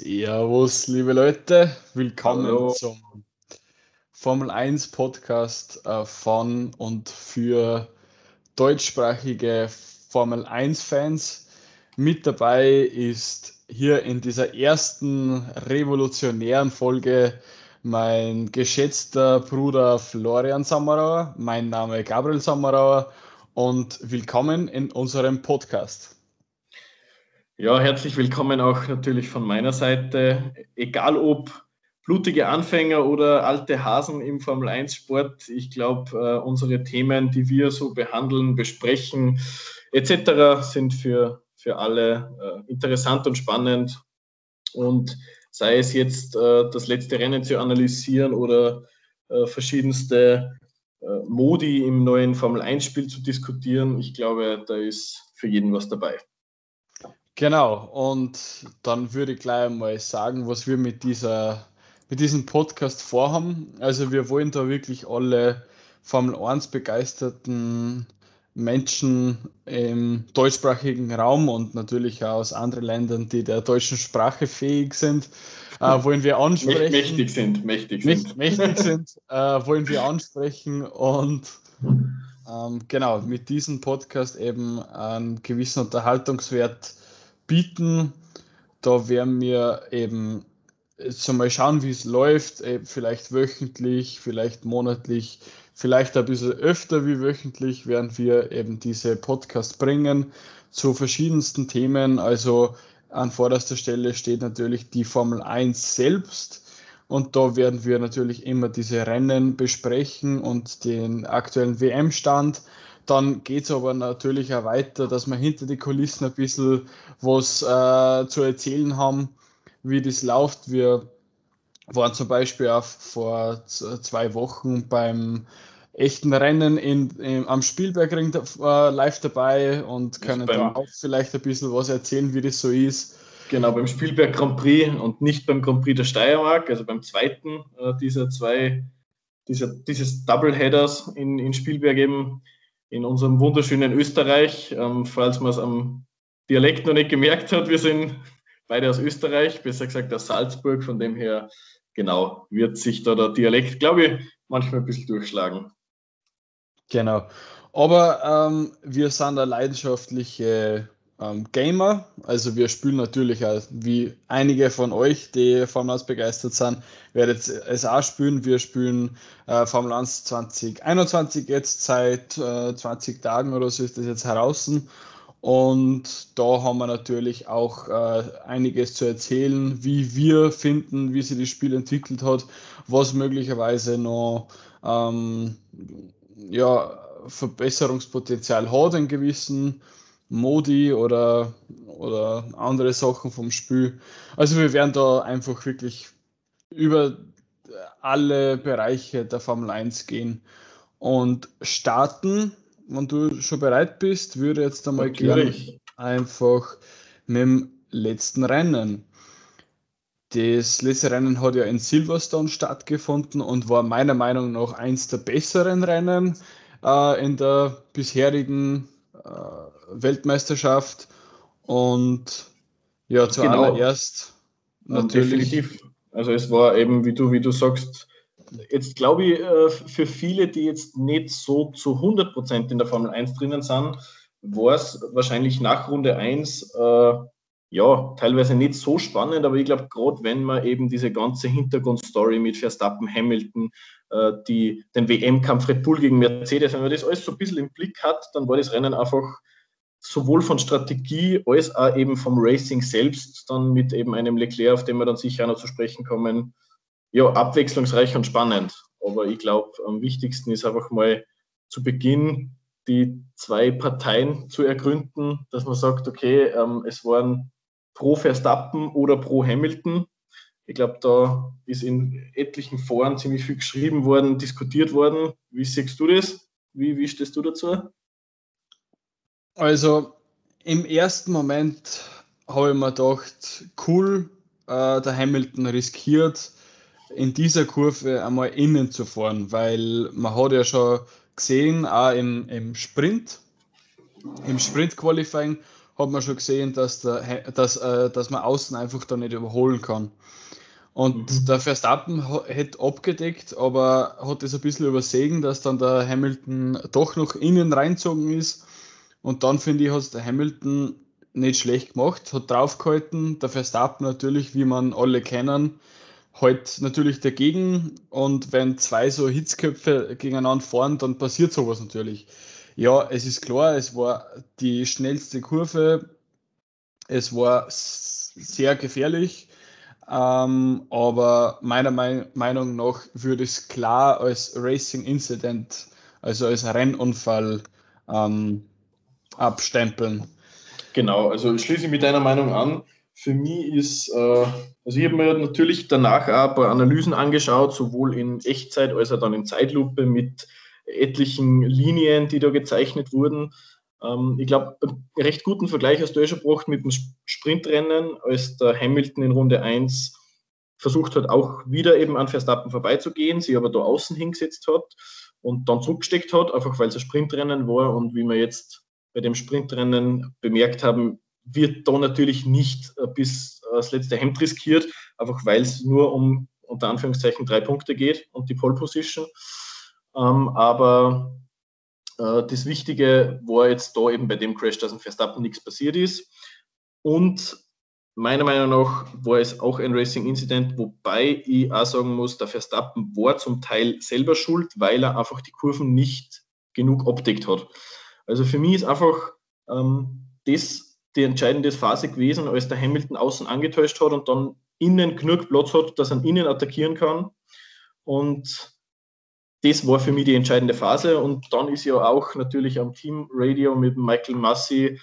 Servus, liebe Leute, willkommen Hallo. zum Formel 1 Podcast äh, von und für deutschsprachige Formel 1 Fans. Mit dabei ist hier in dieser ersten revolutionären Folge mein geschätzter Bruder Florian Sammerauer, mein Name Gabriel Sammerauer und willkommen in unserem Podcast. Ja, herzlich willkommen auch natürlich von meiner Seite. Egal ob blutige Anfänger oder alte Hasen im Formel 1 Sport, ich glaube, äh, unsere Themen, die wir so behandeln, besprechen etc., sind für, für alle äh, interessant und spannend. Und sei es jetzt äh, das letzte Rennen zu analysieren oder verschiedenste Modi im neuen Formel 1 Spiel zu diskutieren, ich glaube, da ist für jeden was dabei. Genau, und dann würde ich gleich mal sagen, was wir mit, dieser, mit diesem Podcast vorhaben. Also wir wollen da wirklich alle Formel 1 begeisterten Menschen im deutschsprachigen Raum und natürlich auch aus anderen Ländern, die der deutschen Sprache fähig sind, äh, wollen wir ansprechen. Mächtig sind, mächtig sind. Mächtig sind, äh, wollen wir ansprechen und ähm, genau, mit diesem Podcast eben einen gewissen Unterhaltungswert bieten. Da werden wir eben jetzt mal schauen, wie es läuft, vielleicht wöchentlich, vielleicht monatlich, vielleicht ein bisschen öfter wie wöchentlich werden wir eben diese Podcasts bringen zu verschiedensten Themen. Also an vorderster Stelle steht natürlich die Formel 1 selbst. Und da werden wir natürlich immer diese Rennen besprechen und den aktuellen WM-Stand. Dann geht es aber natürlich auch weiter, dass wir hinter die Kulissen ein bisschen was äh, zu erzählen haben, wie das läuft. Wir waren zum Beispiel auch vor zwei Wochen beim echten Rennen in, in am Spielbergring äh, live dabei und können da auch vielleicht ein bisschen was erzählen, wie das so ist. Genau, beim Spielberg Grand Prix und nicht beim Grand Prix der Steiermark, also beim zweiten äh, dieser zwei, dieser, dieses Doubleheaders in, in Spielberg eben in unserem wunderschönen Österreich. Ähm, falls man es am Dialekt noch nicht gemerkt hat, wir sind beide aus Österreich, besser gesagt aus Salzburg. Von dem her, genau, wird sich da der Dialekt, glaube ich, manchmal ein bisschen durchschlagen. Genau. Aber ähm, wir sind eine leidenschaftliche ähm, Gamer. Also wir spielen natürlich auch, wie einige von euch, die Formel 1 begeistert sind, werdet es auch spielen. Wir spielen äh, Formel 1 2021 jetzt seit äh, 20 Tagen oder so ist das jetzt heraus. Und da haben wir natürlich auch äh, einiges zu erzählen, wie wir finden, wie sich das Spiel entwickelt hat, was möglicherweise noch ähm, ja, Verbesserungspotenzial hat in gewissen Modi oder, oder andere Sachen vom Spiel. Also wir werden da einfach wirklich über alle Bereiche der Formel 1 gehen und starten. Wenn du schon bereit bist, würde jetzt einmal gerne einfach mit dem letzten Rennen. Das letzte Rennen hat ja in Silverstone stattgefunden und war meiner Meinung nach eins der besseren Rennen äh, in der bisherigen Weltmeisterschaft. Und ja, zuallererst genau. natürlich. Definitiv. Also es war eben, wie du, wie du sagst, jetzt glaube ich, äh, für viele, die jetzt nicht so zu 100% in der Formel 1 drinnen sind, war es wahrscheinlich nach Runde 1 äh, ja, teilweise nicht so spannend, aber ich glaube, gerade wenn man eben diese ganze Hintergrundstory mit Verstappen, Hamilton, äh, die, den WM-Kampf Red Bull gegen Mercedes, wenn man das alles so ein bisschen im Blick hat, dann war das Rennen einfach sowohl von Strategie als auch eben vom Racing selbst, dann mit eben einem Leclerc, auf den wir dann sicher noch zu sprechen kommen, ja, abwechslungsreich und spannend. Aber ich glaube, am wichtigsten ist einfach mal zu Beginn die zwei Parteien zu ergründen, dass man sagt, okay, ähm, es waren pro Verstappen oder pro Hamilton. Ich glaube, da ist in etlichen Foren ziemlich viel geschrieben worden, diskutiert worden. Wie siehst du das? Wie, wie stehst du dazu? Also im ersten Moment habe ich mir gedacht, cool, äh, der Hamilton riskiert, in dieser Kurve einmal innen zu fahren, weil man hat ja schon gesehen, auch im, im Sprint, im Sprint-Qualifying hat man schon gesehen, dass, der, dass, äh, dass man außen einfach da nicht überholen kann. Und mhm. der Verstappen hätte abgedeckt, aber hat es ein bisschen übersehen, dass dann der Hamilton doch noch innen reinzogen ist. Und dann finde ich, hat der Hamilton nicht schlecht gemacht, hat draufgehalten. Der Verstappen natürlich, wie man alle kennen, halt natürlich dagegen. Und wenn zwei so Hitzköpfe gegeneinander fahren, dann passiert sowas natürlich. Ja, es ist klar, es war die schnellste Kurve. Es war sehr gefährlich. Ähm, aber meiner Meinung nach würde es klar als Racing Incident, also als Rennunfall ähm, abstempeln. Genau, also schließe ich mit deiner Meinung an. Für mich ist, äh, also ich habe mir natürlich danach ein paar Analysen angeschaut, sowohl in Echtzeit als auch dann in Zeitlupe mit etlichen Linien, die da gezeichnet wurden. Ähm, ich glaube, einen recht guten Vergleich hast du ja schon gebracht mit dem Sprintrennen, als der Hamilton in Runde 1 versucht hat, auch wieder eben an Verstappen vorbeizugehen, sie aber da außen hingesetzt hat und dann zurückgesteckt hat, einfach weil es ein Sprintrennen war und wie wir jetzt bei dem Sprintrennen bemerkt haben, wird da natürlich nicht äh, bis äh, das letzte Hemd riskiert, einfach weil es nur um unter Anführungszeichen drei Punkte geht und die Pole Position. Ähm, aber äh, das Wichtige war jetzt da eben bei dem Crash, dass im Verstappen nichts passiert ist. Und meiner Meinung nach war es auch ein Racing Incident, wobei ich auch sagen muss, der Verstappen war zum Teil selber schuld, weil er einfach die Kurven nicht genug abdeckt hat. Also für mich ist einfach ähm, das die entscheidende Phase gewesen, als der Hamilton außen angetäuscht hat und dann innen genug Platz hat, dass er innen attackieren kann. Und das war für mich die entscheidende Phase. Und dann ist ja auch natürlich am Teamradio mit Michael Massi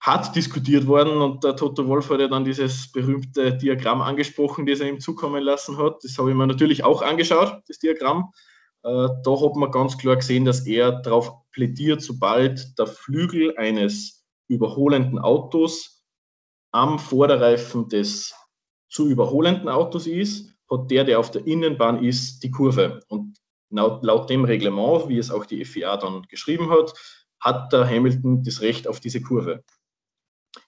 hart diskutiert worden und der Toto Wolf hat ja dann dieses berühmte Diagramm angesprochen, das er ihm zukommen lassen hat. Das habe ich mir natürlich auch angeschaut, das Diagramm. Äh, da hat man ganz klar gesehen, dass er darauf plädiert, sobald der Flügel eines überholenden Autos am Vorderreifen des zu überholenden Autos ist, hat der, der auf der Innenbahn ist, die Kurve. Und laut, laut dem Reglement, wie es auch die FIA dann geschrieben hat, hat der Hamilton das Recht auf diese Kurve.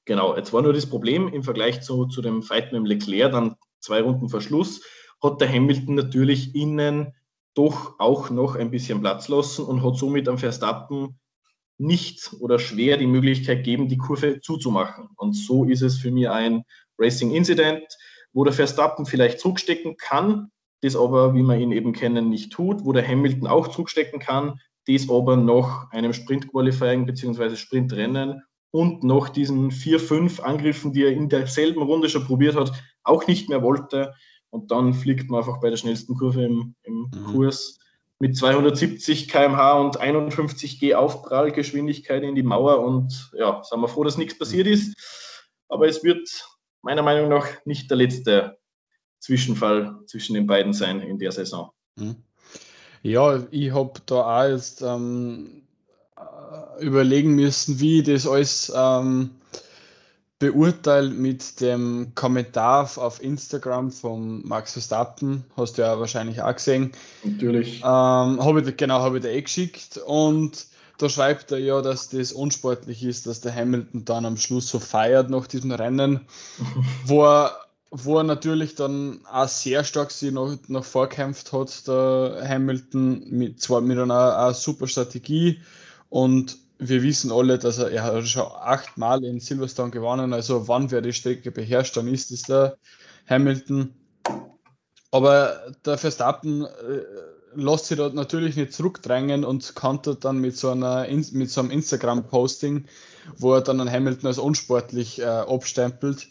Genau, jetzt war nur das Problem im Vergleich zu, zu dem Fight mit dem Leclerc, dann zwei Runden Verschluss, hat der Hamilton natürlich innen doch auch noch ein bisschen Platz lassen und hat somit am Verstappen nicht oder schwer die Möglichkeit geben, die Kurve zuzumachen. Und so ist es für mich ein Racing Incident, wo der Verstappen vielleicht zurückstecken kann, das aber, wie wir ihn eben kennen, nicht tut, wo der Hamilton auch zurückstecken kann, das aber noch einem Sprint-Qualifying bzw. Sprintrennen und noch diesen vier, fünf Angriffen, die er in derselben Runde schon probiert hat, auch nicht mehr wollte. Und dann fliegt man einfach bei der schnellsten Kurve im, im mhm. Kurs mit 270 km/h und 51 G Aufprallgeschwindigkeit in die Mauer. Und ja, sind wir froh, dass nichts passiert ist. Aber es wird meiner Meinung nach nicht der letzte Zwischenfall zwischen den beiden sein in der Saison. Mhm. Ja, ich habe da auch jetzt ähm, äh, überlegen müssen, wie das alles ähm, beurteilt mit dem Kommentar auf Instagram von Max Verstappen. Hast du ja wahrscheinlich auch gesehen. Natürlich. Ähm, hab ich, genau, habe ich da eh geschickt. Und da schreibt er ja, dass das unsportlich ist, dass der Hamilton dann am Schluss so feiert nach diesem Rennen, wo er, wo er natürlich dann auch sehr stark sich noch, noch vorkämpft hat, der Hamilton, mit, zwar mit einer, einer super Strategie und wir wissen alle, dass er, er hat schon achtmal in Silverstone gewonnen, also wann wer die Strecke beherrscht, dann ist es der Hamilton. Aber der Verstappen äh, lässt sich dort natürlich nicht zurückdrängen und kantert dann mit so, einer, mit so einem Instagram-Posting, wo er dann einen Hamilton als unsportlich äh, abstempelt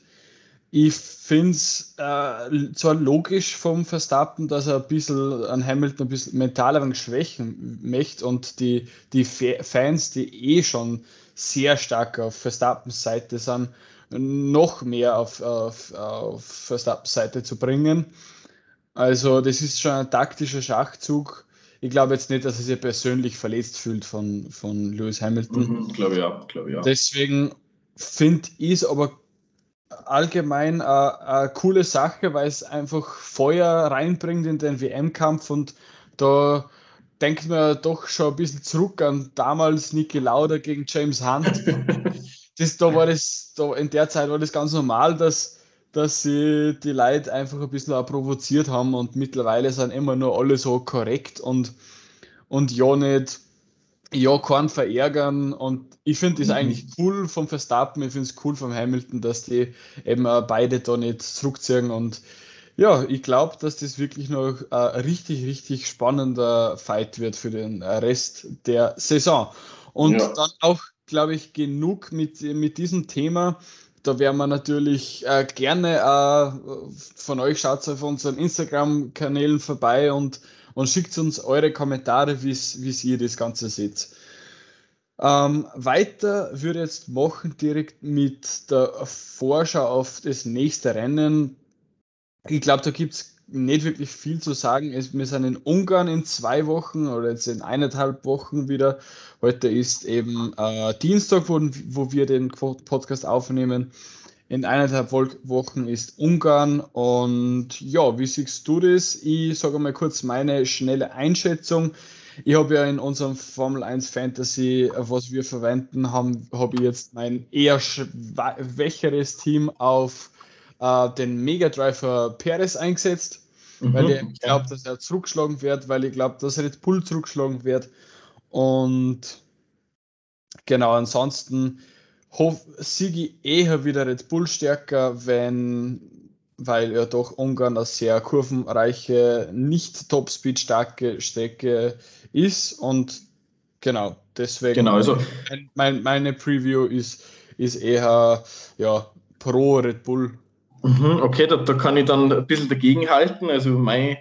ich finde es äh, zwar logisch vom Verstappen, dass er ein bisschen an Hamilton ein bisschen mental ein schwächen möchte und die, die Fans, die eh schon sehr stark auf Verstappens Seite sind, noch mehr auf, auf, auf Verstappens Seite zu bringen. Also das ist schon ein taktischer Schachzug. Ich glaube jetzt nicht, dass er sich persönlich verletzt fühlt von, von Lewis Hamilton. Mhm, glaube ja, glaube ja. Deswegen finde ich es aber allgemein eine, eine coole Sache, weil es einfach Feuer reinbringt in den WM-Kampf und da denkt man doch schon ein bisschen zurück an damals Niki Lauda gegen James Hunt. das, da war das, da in der Zeit war das ganz normal, dass, dass sie die Leute einfach ein bisschen auch provoziert haben und mittlerweile sind immer nur alle so korrekt und, und ja nicht, ja, keinen verärgern und ich finde das mhm. eigentlich cool vom Verstappen, ich finde es cool vom Hamilton, dass die eben beide da nicht zurückziehen und ja, ich glaube, dass das wirklich noch ein richtig, richtig spannender Fight wird für den Rest der Saison. Und ja. dann auch, glaube ich, genug mit, mit diesem Thema. Da werden wir natürlich äh, gerne äh, von euch, schaut auf unseren Instagram-Kanälen vorbei und, und schickt uns eure Kommentare, wie ihr das Ganze seht. Ähm, weiter würde ich jetzt machen direkt mit der Vorschau auf das nächste Rennen. Ich glaube, da gibt es nicht wirklich viel zu sagen. Wir sind in Ungarn in zwei Wochen oder jetzt in eineinhalb Wochen wieder. Heute ist eben äh, Dienstag, wo, wo wir den Podcast aufnehmen. In eineinhalb Wochen ist Ungarn. Und ja, wie siehst du das? Ich sage mal kurz meine schnelle Einschätzung. Ich habe ja in unserem Formel 1 Fantasy, was wir verwenden, habe ich jetzt mein eher schwächeres Team auf äh, den Mega Driver Perez eingesetzt, mhm, weil ich glaube, dass er zurückgeschlagen wird, weil ich glaube, dass Red Bull zurückgeschlagen wird. Und genau, ansonsten siege ich eher wieder Red Bull stärker, wenn, weil er doch Ungarn eine sehr kurvenreiche, nicht Topspeed starke Strecke ist und genau, deswegen genau, also, mein, meine Preview ist, ist eher ja, pro Red Bull Mhm, okay, da, da, kann ich dann ein bisschen dagegenhalten. Also meine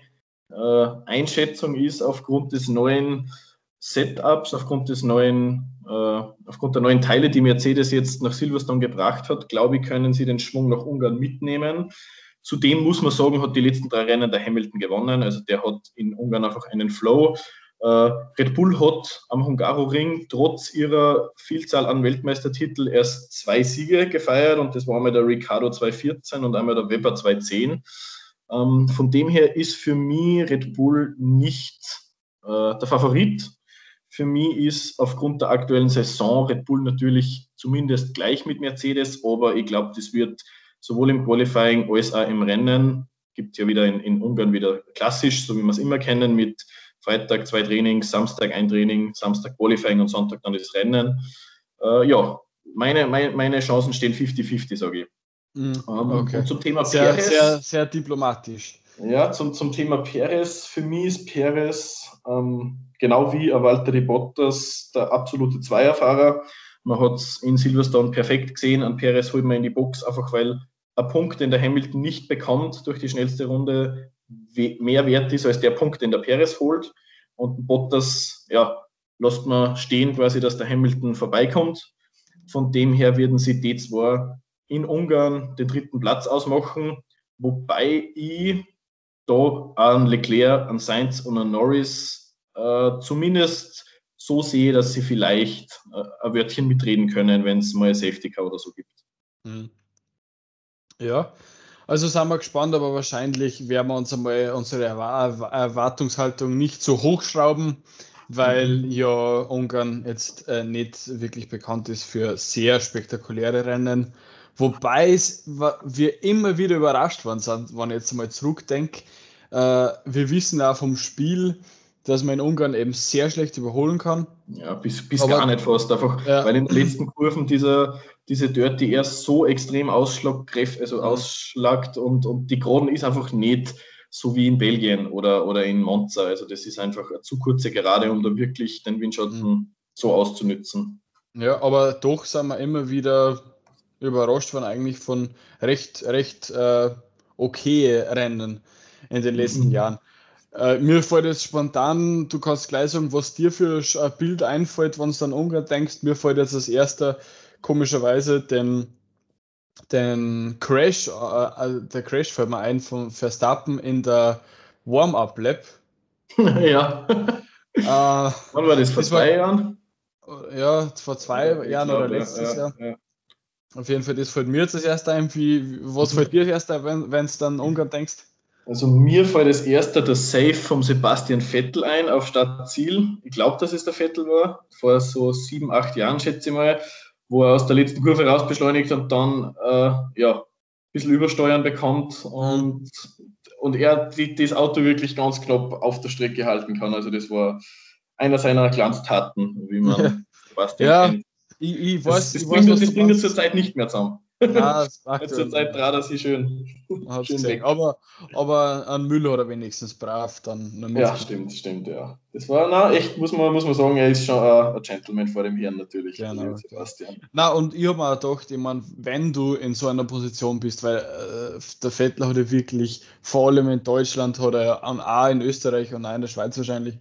äh, Einschätzung ist aufgrund des neuen Setups, aufgrund des neuen, aufgrund der neuen Teile, die Mercedes jetzt nach Silverstone gebracht hat, glaube ich, können sie den Schwung nach Ungarn mitnehmen. Zudem muss man sagen, hat die letzten drei Rennen der Hamilton gewonnen. Also der hat in Ungarn einfach einen Flow. Uh, Red Bull hat am Hungaroring trotz ihrer Vielzahl an Weltmeistertitel erst zwei Siege gefeiert und das war einmal der Ricardo 214 und einmal der Weber 210. Um, ähm, von dem her ist für mich Red Bull nicht uh, der Favorit. Für mich ist aufgrund der aktuellen Saison Red Bull natürlich zumindest gleich mit Mercedes, aber ich glaube, das wird sowohl im Qualifying als auch im Rennen, gibt ja wieder in, in Ungarn wieder klassisch, so wie wir es immer kennen, mit Freitag zwei Trainings, Samstag ein Training, Samstag Qualifying und Sonntag dann das Rennen. Äh, ja, meine, meine, meine Chancen stehen 50-50, sage ich. Mm, okay. Und zum Thema sehr, Perez. Sehr, sehr diplomatisch. Ja, zum, zum Thema Perez. Für mich ist Perez ähm, genau wie Valtteri Bottas der absolute Zweierfahrer. Man hat es in Silverstone perfekt gesehen. An Perez holt man in die Box, einfach weil ein Punkt, den der Hamilton nicht bekommt durch die schnellste Runde, mehr wert ist als der Punkt, den der Perez holt. Und Bottas, ja, lässt man stehen quasi, dass der Hamilton vorbeikommt. Von dem her werden sie die zwei in Ungarn den dritten Platz ausmachen, wobei ich da an Leclerc, an Sainz und an Norris äh, zumindest so sehe, dass sie vielleicht äh, ein Wörtchen mitreden können, wenn es mal Safety Car oder so gibt. Mhm. Ja, also sind wir gespannt, aber wahrscheinlich werden wir uns einmal unsere Erwartungshaltung nicht so hochschrauben, weil mhm. ja Ungarn jetzt äh, nicht wirklich bekannt ist für sehr spektakuläre Rennen. Wobei es, wir immer wieder überrascht worden sind, wenn ich jetzt mal zurückdenke. Äh, wir wissen auch vom Spiel, dass man in Ungarn eben sehr schlecht überholen kann. Ja, bis, bis gar nicht fast. Einfach, ja. weil in den letzten Kurven dieser, diese Dirty erst so extrem also ausschlagt und, und die Geraden ist einfach nicht so wie in Belgien oder, oder in Monza. Also das ist einfach eine zu kurze Gerade, um da wirklich den Windschatten mhm. so auszunützen. Ja, aber doch sind wir immer wieder überrascht von eigentlich von recht, recht äh, okay Rennen in den letzten mhm. Jahren. Äh, mir fällt jetzt spontan, du kannst gleich sagen, was dir für ein Bild einfällt, wenn du dann Ungarn denkst. Mir fällt jetzt als erster komischerweise den, den Crash, äh, äh, der Crash fällt mir ein von Verstappen in der Warm-Up-Lab. ja. Äh, Wann war das? Vor das zwei war, Jahren? Ja, vor zwei ja, Jahren oder letztes ja, Jahr. Ja. Auf jeden Fall, das fällt mir jetzt das erste ein. Wie, was fällt dir das erste ein, wenn du dann Ungarn denkst? Also mir fällt das erste der Safe vom Sebastian Vettel ein auf Startziel. Ich glaube, dass es der Vettel war, vor so sieben, acht Jahren schätze ich mal. wo er aus der letzten Kurve raus beschleunigt und dann äh, ja, ein bisschen Übersteuern bekommt und, und er die, das Auto wirklich ganz knapp auf der Strecke halten kann. Also das war einer seiner Glanztaten, wie man ja. fast ja. kennt. Ich, ich weiß, das, das, ich bringt, weiß, das bringt zurzeit nicht mehr zusammen. Ja, das macht Zur Zeit trat er sie schön. schön weg. Aber, aber an Müller oder wenigstens brav dann. Ja, stimmt, stimmt, ja. Das war, na, echt, muss man, muss man sagen, er ist schon ein Gentleman vor dem Herrn natürlich. Genau. Sebastian. Na, und ich habe mir auch gedacht, ich meine, wenn du in so einer Position bist, weil äh, der Vettler hat ja wirklich, vor allem in Deutschland, hat er auch in Österreich und auch in der Schweiz wahrscheinlich,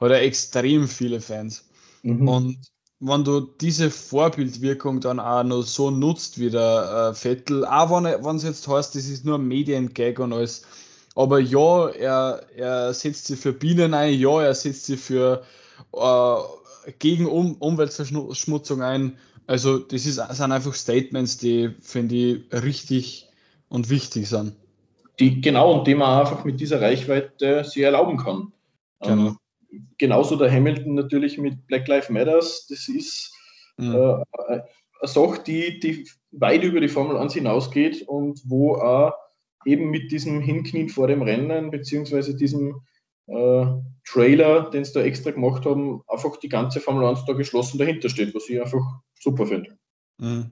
hat er extrem viele Fans. Mhm. Und wenn du diese Vorbildwirkung dann auch noch so nutzt wie der äh, Vettel, auch wenn es jetzt heißt, das ist nur ein Mediengag und alles, aber ja, er, er setzt sich für Bienen ein, ja, er setzt sich für äh, gegen um Umweltverschmutzung ein. Also das ist, sind einfach Statements, die, finde ich, richtig und wichtig sind. Die, genau, und die man einfach mit dieser Reichweite sich erlauben kann. Genau. Ähm, genauso der Hamilton natürlich mit Black Lives Matters. Das ist mhm. äh, eine Sache, die, die weit über die Formel 1 hinausgeht und wo auch eben mit diesem Hinknien vor dem Rennen, beziehungsweise diesem äh, Trailer, den sie da extra gemacht haben, einfach die ganze Formel 1 da geschlossen dahinter steht, was ich einfach super finde. Mhm.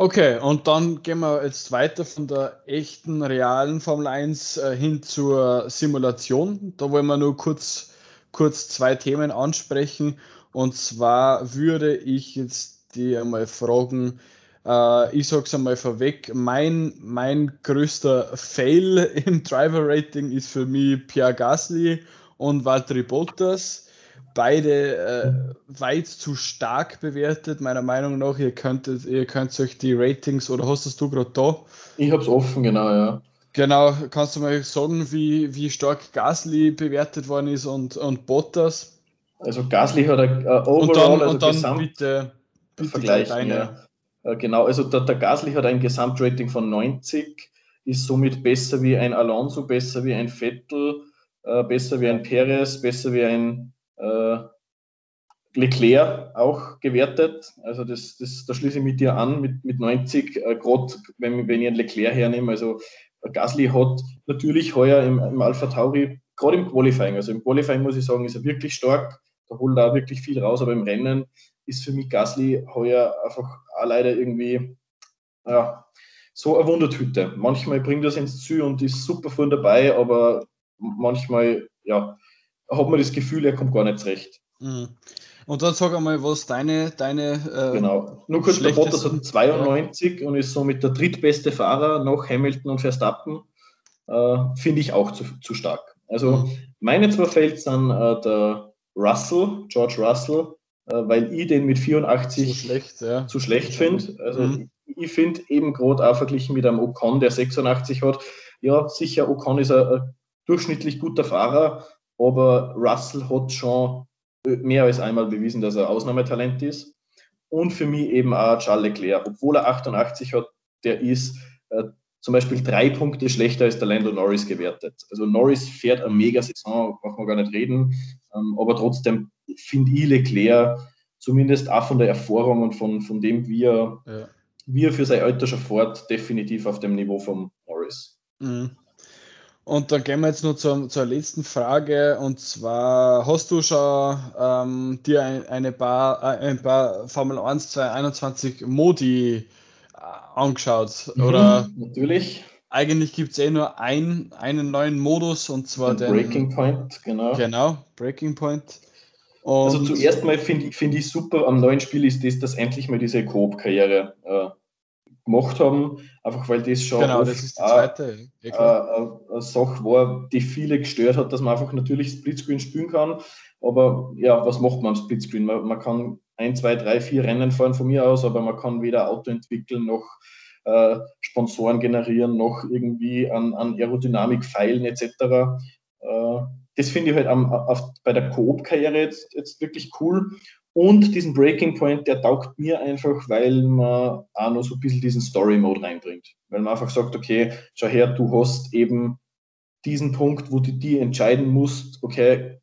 Okay, und dann gehen wir jetzt weiter von der echten, realen Formel 1 äh, hin zur Simulation. Da wollen wir nur kurz kurz zwei Themen ansprechen. Und zwar würde ich jetzt dir einmal fragen, äh, ich es einmal vorweg, mein, mein größter Fail im Driver Rating ist für mich Pierre Gasly und Valtteri Bottas. Beide äh, weit zu stark bewertet, meiner Meinung nach. Ihr könntet, ihr könnt euch die Ratings oder hast du gerade da? Ich habe es offen, genau, ja. Genau, kannst du mal sagen, wie, wie stark Gasly bewertet worden ist und, und Bottas? Also Gasly hat ein uh, Overall, und dann, also und dann Gesamt bitte, bitte Vergleich. Ja. Uh, genau, also der, der Gasly hat ein Gesamtrating von 90, ist somit besser wie ein Alonso, besser wie ein Vettel, uh, besser wie ein Perez, besser wie ein Leclerc auch gewertet. Also das, das, da schließe ich mit dir an, mit, mit 90, äh, gerade wenn, wenn ich einen Leclerc hernehme, also Gasly hat natürlich heuer im, im Alpha Tauri, gerade im Qualifying, also im Qualifying muss ich sagen, ist er wirklich stark, da holt er auch wirklich viel raus, aber im Rennen ist für mich Gasly heuer einfach auch leider irgendwie ja, so eine Wundertüte. Manchmal bringt er es ins Ziel und ist super von dabei, aber manchmal ja, hat man das Gefühl, er kommt gar nicht zurecht. Mhm. Und dann sag einmal, was deine. deine äh, genau. Nur kurz, der Bottas hat 92 ja. und ist somit der drittbeste Fahrer nach Hamilton und Verstappen. Äh, Finde ich auch zu, zu stark. Also mhm. meine zwei Feld sind äh, der Russell, George Russell, äh, weil ich den mit 84 zu schlecht, ja. schlecht finde. Also mhm. ich finde eben gerade auch verglichen mit einem Ocon, der 86 hat, ja sicher, Ocon ist ein, ein durchschnittlich guter Fahrer, aber Russell hat schon mehr als einmal bewiesen, dass er Ausnahmetalent ist. Und für mich eben auch Charles Leclerc, obwohl er 88 hat, der ist äh, zum Beispiel drei Punkte schlechter als der Lando Norris gewertet. Also Norris fährt eine mega Saison, braucht man gar nicht reden, ähm, aber trotzdem finde ich Leclerc zumindest auch von der Erfahrung und von, von dem, wie er, ja. wie er für sein Alter schon fährt, definitiv auf dem Niveau von Norris. Mhm. Und dann gehen wir jetzt noch zur, zur letzten Frage. Und zwar, hast du schon ähm, dir ein, eine paar, äh, ein paar Formel 1 2021 Modi äh, angeschaut? Mhm, Oder natürlich. Eigentlich gibt es eh nur ein, einen neuen Modus und zwar den. Breaking Point, genau. Genau, Breaking Point. Und also zuerst mal finde ich, find ich super am neuen Spiel ist das, dass endlich mal diese Coop-Karriere äh, gemacht haben, einfach weil das schon genau, das ist die zweite. Ja, eine, eine Sache war, die viele gestört hat, dass man einfach natürlich Splitscreen spielen kann, aber ja, was macht man am Splitscreen? Man, man kann ein, zwei, drei, vier Rennen fahren von mir aus, aber man kann weder Auto entwickeln noch äh, Sponsoren generieren, noch irgendwie an, an Aerodynamik feilen etc. Äh, das finde ich halt am, auf, bei der Coop-Karriere jetzt, jetzt wirklich cool. Und diesen Breaking Point, der taugt mir einfach, weil man auch noch so ein bisschen diesen Story Mode reinbringt. Weil man einfach sagt, okay, schau her, du hast eben diesen Punkt, wo du die entscheiden musst, okay,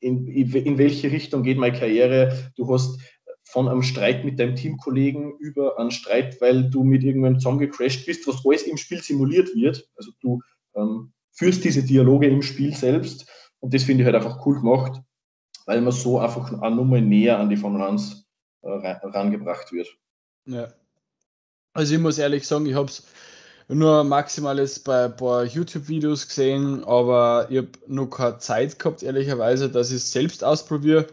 in, in welche Richtung geht meine Karriere? Du hast von einem Streit mit deinem Teamkollegen über einen Streit, weil du mit irgendeinem zusammengecrashed bist, was alles im Spiel simuliert wird. Also du ähm, führst diese Dialoge im Spiel selbst und das finde ich halt einfach cool gemacht, weil man so einfach Nummer näher an die Formel 1 äh, rangebracht wird. Ja. Also ich muss ehrlich sagen, ich habe es nur maximales bei ein paar YouTube-Videos gesehen, aber ich habe noch keine Zeit gehabt, ehrlicherweise, dass ich es selbst ausprobiere.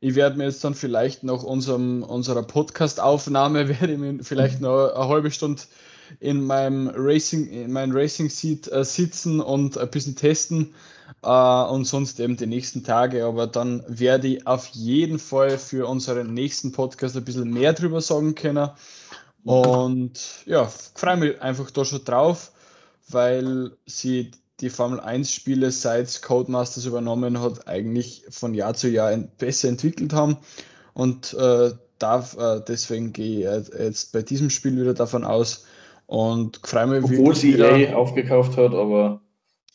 Ich werde mir jetzt dann vielleicht nach unserem, unserer Podcast-Aufnahme, werde ich mir vielleicht noch eine halbe Stunde in meinem Racing, in meinem Racing Seat äh, sitzen und ein bisschen testen äh, und sonst eben die nächsten Tage. Aber dann werde ich auf jeden Fall für unseren nächsten Podcast ein bisschen mehr drüber sagen können. Und ja, freue mich einfach da schon drauf, weil sie die Formel 1 Spiele seit Codemasters übernommen hat, eigentlich von Jahr zu Jahr besser entwickelt haben. Und äh, darf, äh, deswegen gehe ich jetzt bei diesem Spiel wieder davon aus und freue mich Obwohl sie EA aufgekauft hat, aber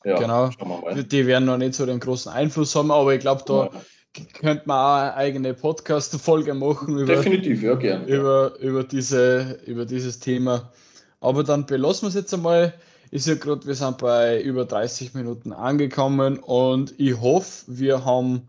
ja, genau, die werden noch nicht so den großen Einfluss haben, aber ich glaube, da ja. könnte man auch eine eigene Podcast-Folge machen über, Definitiv, ja, gern, über, über, diese, über dieses Thema. Aber dann belassen wir es jetzt einmal. Ist ja gerade, wir sind bei über 30 Minuten angekommen und ich hoffe, wir haben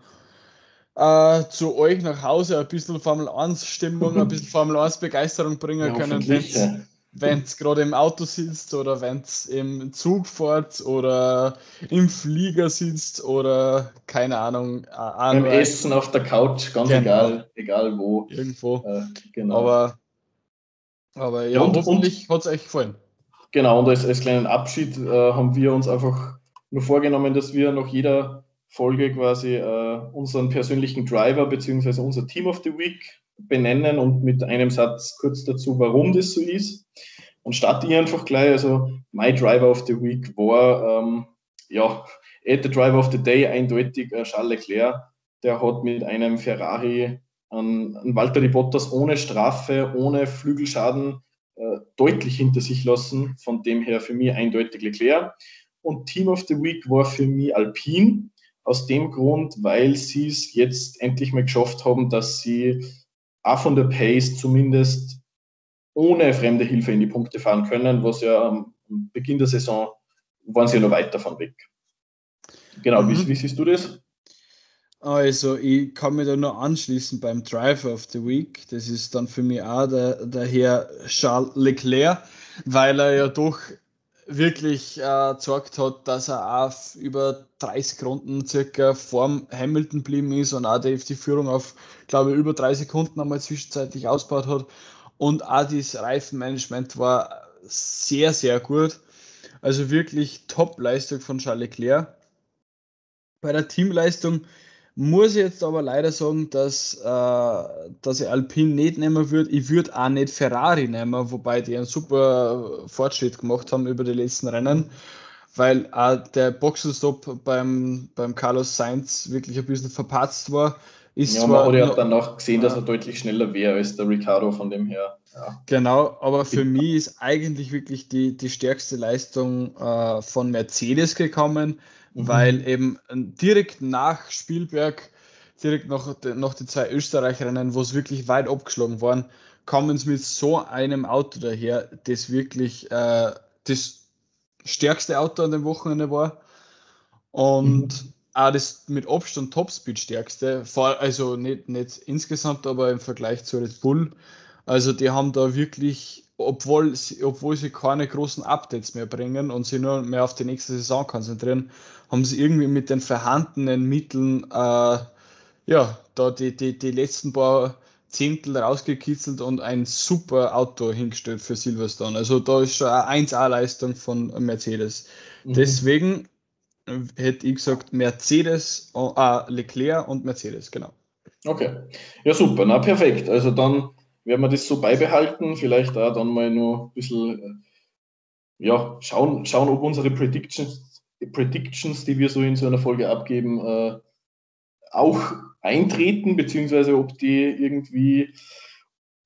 äh, zu euch nach Hause ein bisschen Formel 1 Stimmung, ein bisschen Formel 1 Begeisterung bringen ja, können, wenn es gerade im Auto sitzt oder wenn es im Zug fährt oder im Flieger sitzt oder keine Ahnung. Beim Essen auf der Couch, ganz genau. egal, egal wo. Irgendwo. Äh, genau. Aber, aber ja, und, hoffentlich hat es euch gefallen. Genau, und als, als kleinen Abschied äh, haben wir uns einfach nur vorgenommen, dass wir nach jeder Folge quasi äh, unseren persönlichen Driver bzw. unser Team of the Week benennen und mit einem Satz kurz dazu, warum das so ist. Und starte ich einfach gleich. Also, my Driver of the Week war, ähm, ja, at the Driver of the Day eindeutig äh, Charles Leclerc. Der hat mit einem Ferrari an, an Walter Bottas ohne Strafe, ohne Flügelschaden äh, deutlich hinter sich lassen. Von dem her für mich eindeutig Leclerc. Und Team of the Week war für mich Alpine. Aus dem Grund, weil sie es jetzt endlich mal geschafft haben, dass sie auch von der Pace zumindest ohne fremde Hilfe in die Punkte fahren können, was ja am Beginn der Saison waren sie ja noch weit davon weg. Genau, mhm. wie, wie siehst du das? Also, ich kann mich da nur anschließen beim Driver of the Week. Das ist dann für mich auch der, der Herr Charles Leclerc, weil er ja doch wirklich äh, hat, dass er auch über 30 Runden circa vorm Hamilton geblieben ist und auch die, die Führung auf, glaube ich, über drei Sekunden einmal zwischenzeitlich ausgebaut hat. Und auch das Reifenmanagement war sehr, sehr gut. Also wirklich Top-Leistung von Charles Leclerc. Bei der Teamleistung muss ich jetzt aber leider sagen, dass, äh, dass ich Alpine nicht nehmen würde. Ich würde auch nicht Ferrari nehmen, wobei die einen super Fortschritt gemacht haben über die letzten Rennen, weil auch der Boxenstopp beim, beim Carlos Sainz wirklich ein bisschen verpatzt war. Ist ja, man hat ja dann noch gesehen, dass er deutlich schneller wäre als der Ricardo von dem her. Ja. Genau, aber für mich ist eigentlich wirklich die, die stärkste Leistung äh, von Mercedes gekommen mhm. weil eben direkt nach Spielberg, direkt nach, nach den zwei Österreicherinnen, wo es wirklich weit abgeschlagen waren, kommen sie mit so einem Auto daher, das wirklich äh, das stärkste Auto an dem Wochenende war. Und mhm. auch das mit Abstand Topspeed stärkste, also nicht, nicht insgesamt, aber im Vergleich zu Red Bull. Also die haben da wirklich obwohl sie, obwohl sie keine großen Updates mehr bringen und sie nur mehr auf die nächste Saison konzentrieren, haben sie irgendwie mit den vorhandenen Mitteln äh, ja, da die, die, die letzten paar Zehntel rausgekitzelt und ein super Auto hingestellt für Silverstone. Also da ist schon eine 1A-Leistung von Mercedes. Mhm. Deswegen hätte ich gesagt Mercedes, äh, Leclerc und Mercedes, genau. Okay, ja super, na perfekt. Also dann werden wir das so beibehalten. Vielleicht auch dann mal noch ein bisschen äh, ja, schauen, schauen, ob unsere Predictions, Predictions, die wir so in so einer Folge abgeben, äh, auch eintreten, beziehungsweise ob die irgendwie,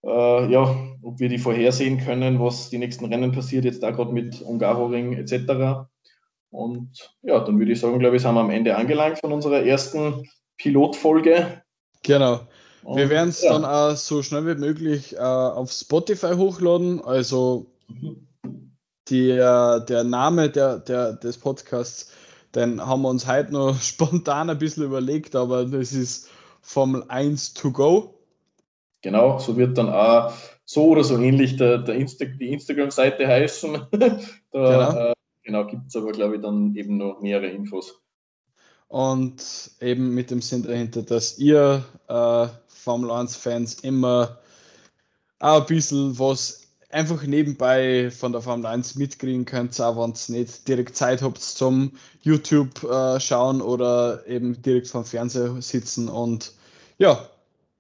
äh, ja, ob wir die vorhersehen können, was die nächsten Rennen passiert, jetzt da gerade mit Ungaroring etc. Und ja, dann würde ich sagen, glaube ich, sind wir am Ende angelangt von unserer ersten Pilotfolge. Genau. Und, wir werden es ja. dann auch so schnell wie möglich äh, auf Spotify hochladen. Also die, äh, der Name der, der, des Podcasts, den haben wir uns heute noch spontan ein bisschen überlegt, aber das ist Formel 1 to go. Genau, so wird dann auch so oder so ähnlich der, der Insta die Instagram-Seite heißen. da genau, äh, genau gibt es aber, glaube ich, dann eben noch mehrere Infos. Und eben mit dem Sinn dahinter, dass ihr äh, Formel 1-Fans immer auch ein bisschen was einfach nebenbei von der Formel 1 mitkriegen könnt, auch wenn ihr nicht direkt Zeit habt zum YouTube äh, schauen oder eben direkt vom Fernseher sitzen. Und ja,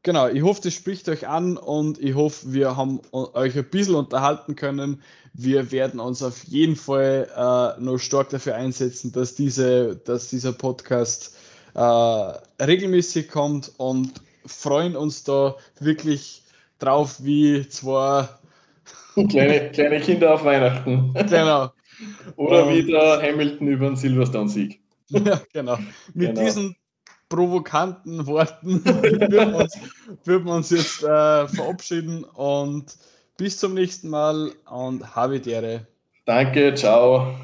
genau, ich hoffe, das spricht euch an und ich hoffe, wir haben euch ein bisschen unterhalten können. Wir werden uns auf jeden Fall äh, noch stark dafür einsetzen, dass, diese, dass dieser Podcast äh, regelmäßig kommt und freuen uns da wirklich drauf, wie zwei kleine, kleine Kinder auf Weihnachten. Genau. Oder wie der Hamilton über den Silverstone-Sieg. Ja, genau. Mit genau. diesen provokanten Worten würden wir uns, würden wir uns jetzt äh, verabschieden und bis zum nächsten Mal und habe Ehre. Danke, ciao.